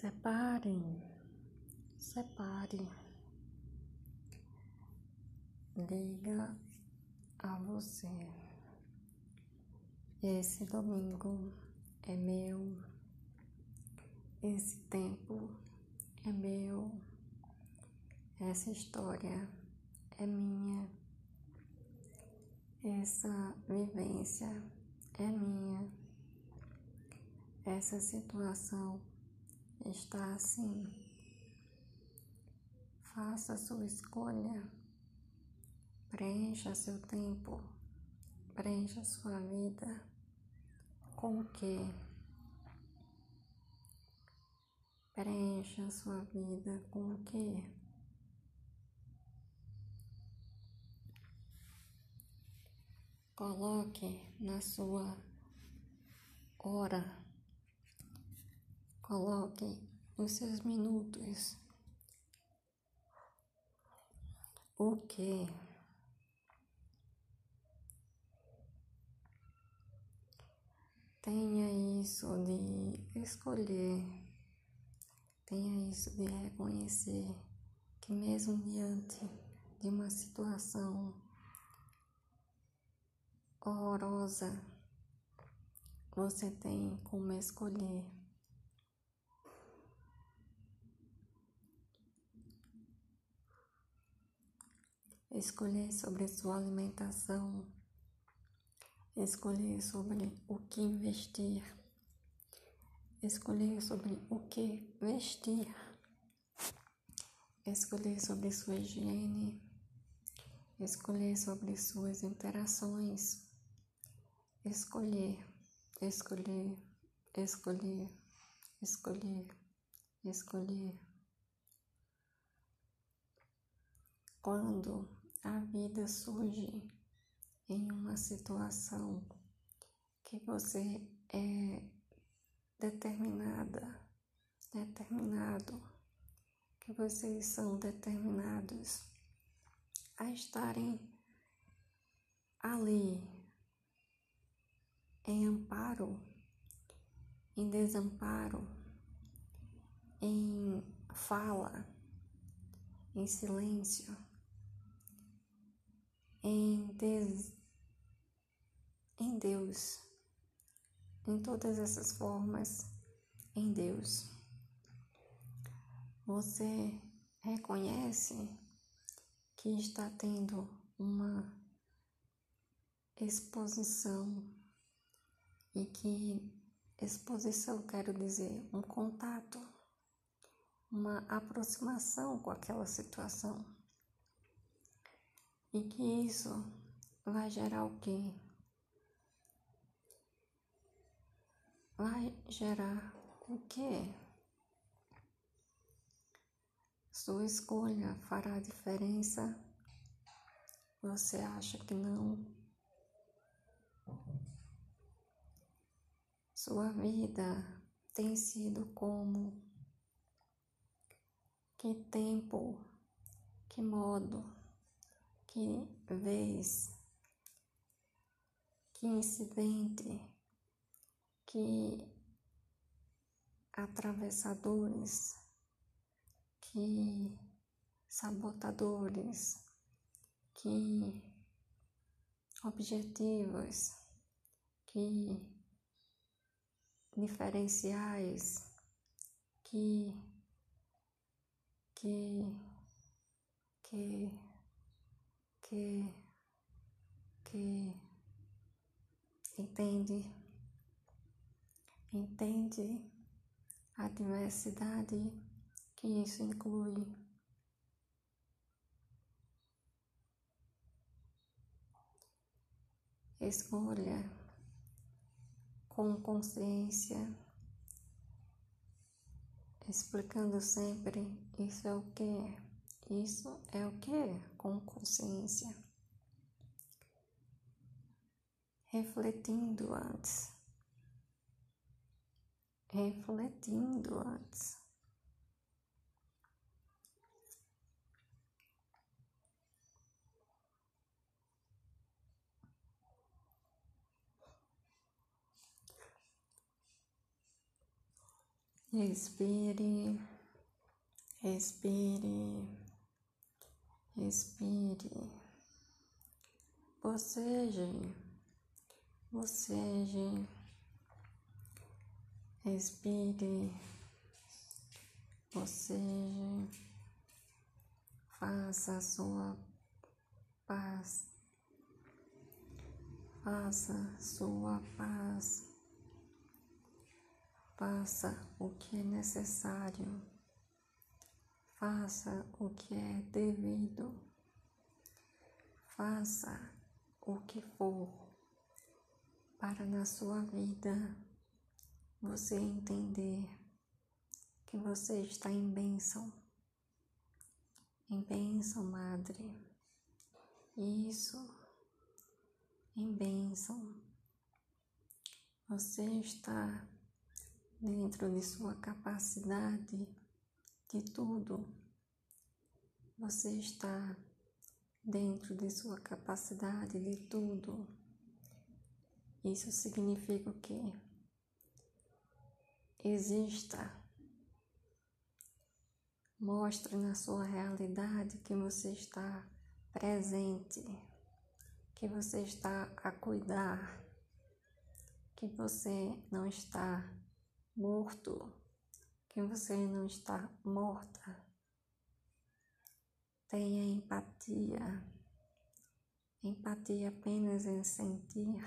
Separem, separe. Liga a você. Esse domingo é meu. Esse tempo é meu. Essa história é minha. Essa vivência é minha. Essa situação está assim. Faça sua escolha. Preencha seu tempo. Preencha sua vida. Com o que? Preencha sua vida com o que? Coloque na sua hora Coloque os seus minutos. O que? Tenha isso de escolher, tenha isso de reconhecer que, mesmo diante de uma situação horrorosa, você tem como escolher escolher sobre sua alimentação, escolher sobre o que investir, escolher sobre o que vestir, escolher sobre sua higiene, escolher sobre suas interações, escolher, escolher, escolher, escolher, escolher. Quando a vida surge em uma situação que você é determinada, determinado, que vocês são determinados a estarem ali em amparo, em desamparo, em fala, em silêncio em, Deus, em Deus, em todas essas formas, em Deus. Você reconhece que está tendo uma exposição e que exposição quero dizer um contato, uma aproximação com aquela situação. E que isso vai gerar o quê? Vai gerar o quê? Sua escolha fará diferença? Você acha que não? Sua vida tem sido como? Que tempo? Que modo? Que vez, que incidente, que atravessadores, que sabotadores, que objetivos, que diferenciais, que que que que, que entende, entende a diversidade que isso inclui. Escolha com consciência, explicando sempre isso é o que é. Isso é o que? Com consciência. Refletindo antes. Refletindo antes. Respire, respire, respire. Boceje, boceje. Respire, boceje. Faça a sua paz. Faça sua paz. Faça o que é necessário. Faça o que é devido. Faça o que for para na sua vida você entender que você está em bênção. Em bênção, Madre. Isso, em bênção. Você está dentro de sua capacidade de tudo. Você está dentro de sua capacidade de tudo. Isso significa o quê? Exista. Mostre na sua realidade que você está presente, que você está a cuidar, que você não está morto, que você não está morta. Tenha empatia. Empatia apenas em sentir,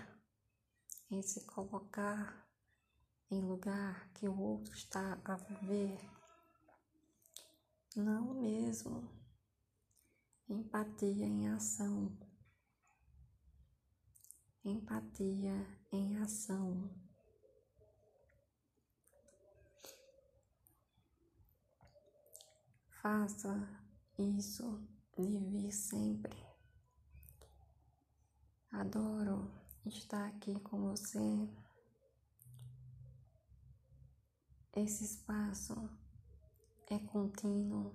em se colocar em lugar que o outro está a viver. Não mesmo. Empatia em ação. Empatia em ação. Faça isso de vir sempre. Adoro estar aqui com você. Esse espaço é contínuo.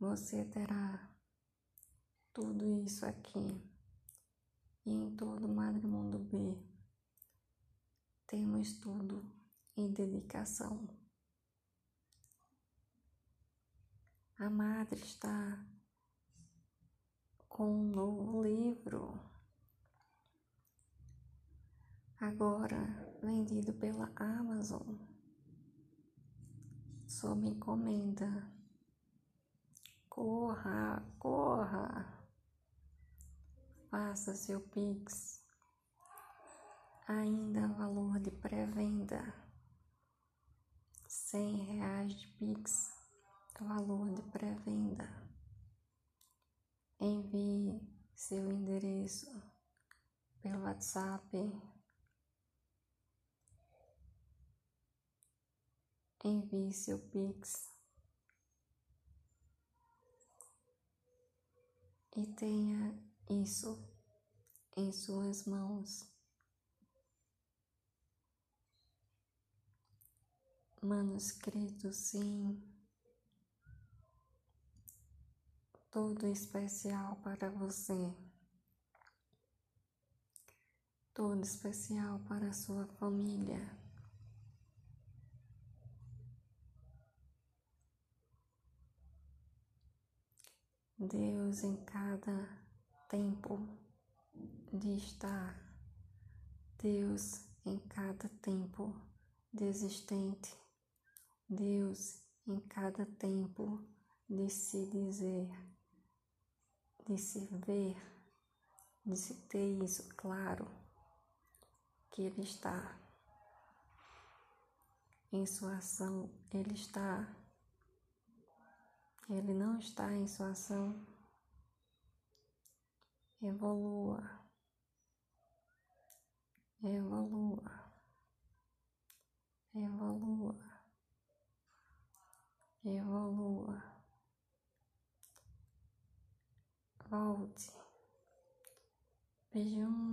Você terá tudo isso aqui e em todo o Madre Mundo B. Temos tudo em dedicação. A madre está com um novo livro, agora vendido pela Amazon, sob encomenda. Corra, corra, faça seu Pix, ainda valor de pré-venda, cem reais de Pix valor de pré-venda. Envie seu endereço pelo WhatsApp. Envie seu Pix. E tenha isso em suas mãos. Manuscrito, sim. Todo especial para você, todo especial para a sua família. Deus em cada tempo de estar, Deus em cada tempo de existente, Deus em cada tempo de se dizer de se ver, de se ter isso claro, que Ele está em sua ação, Ele está, Ele não está em sua ação, evolua, evolua, evolua, evolua. Beijão.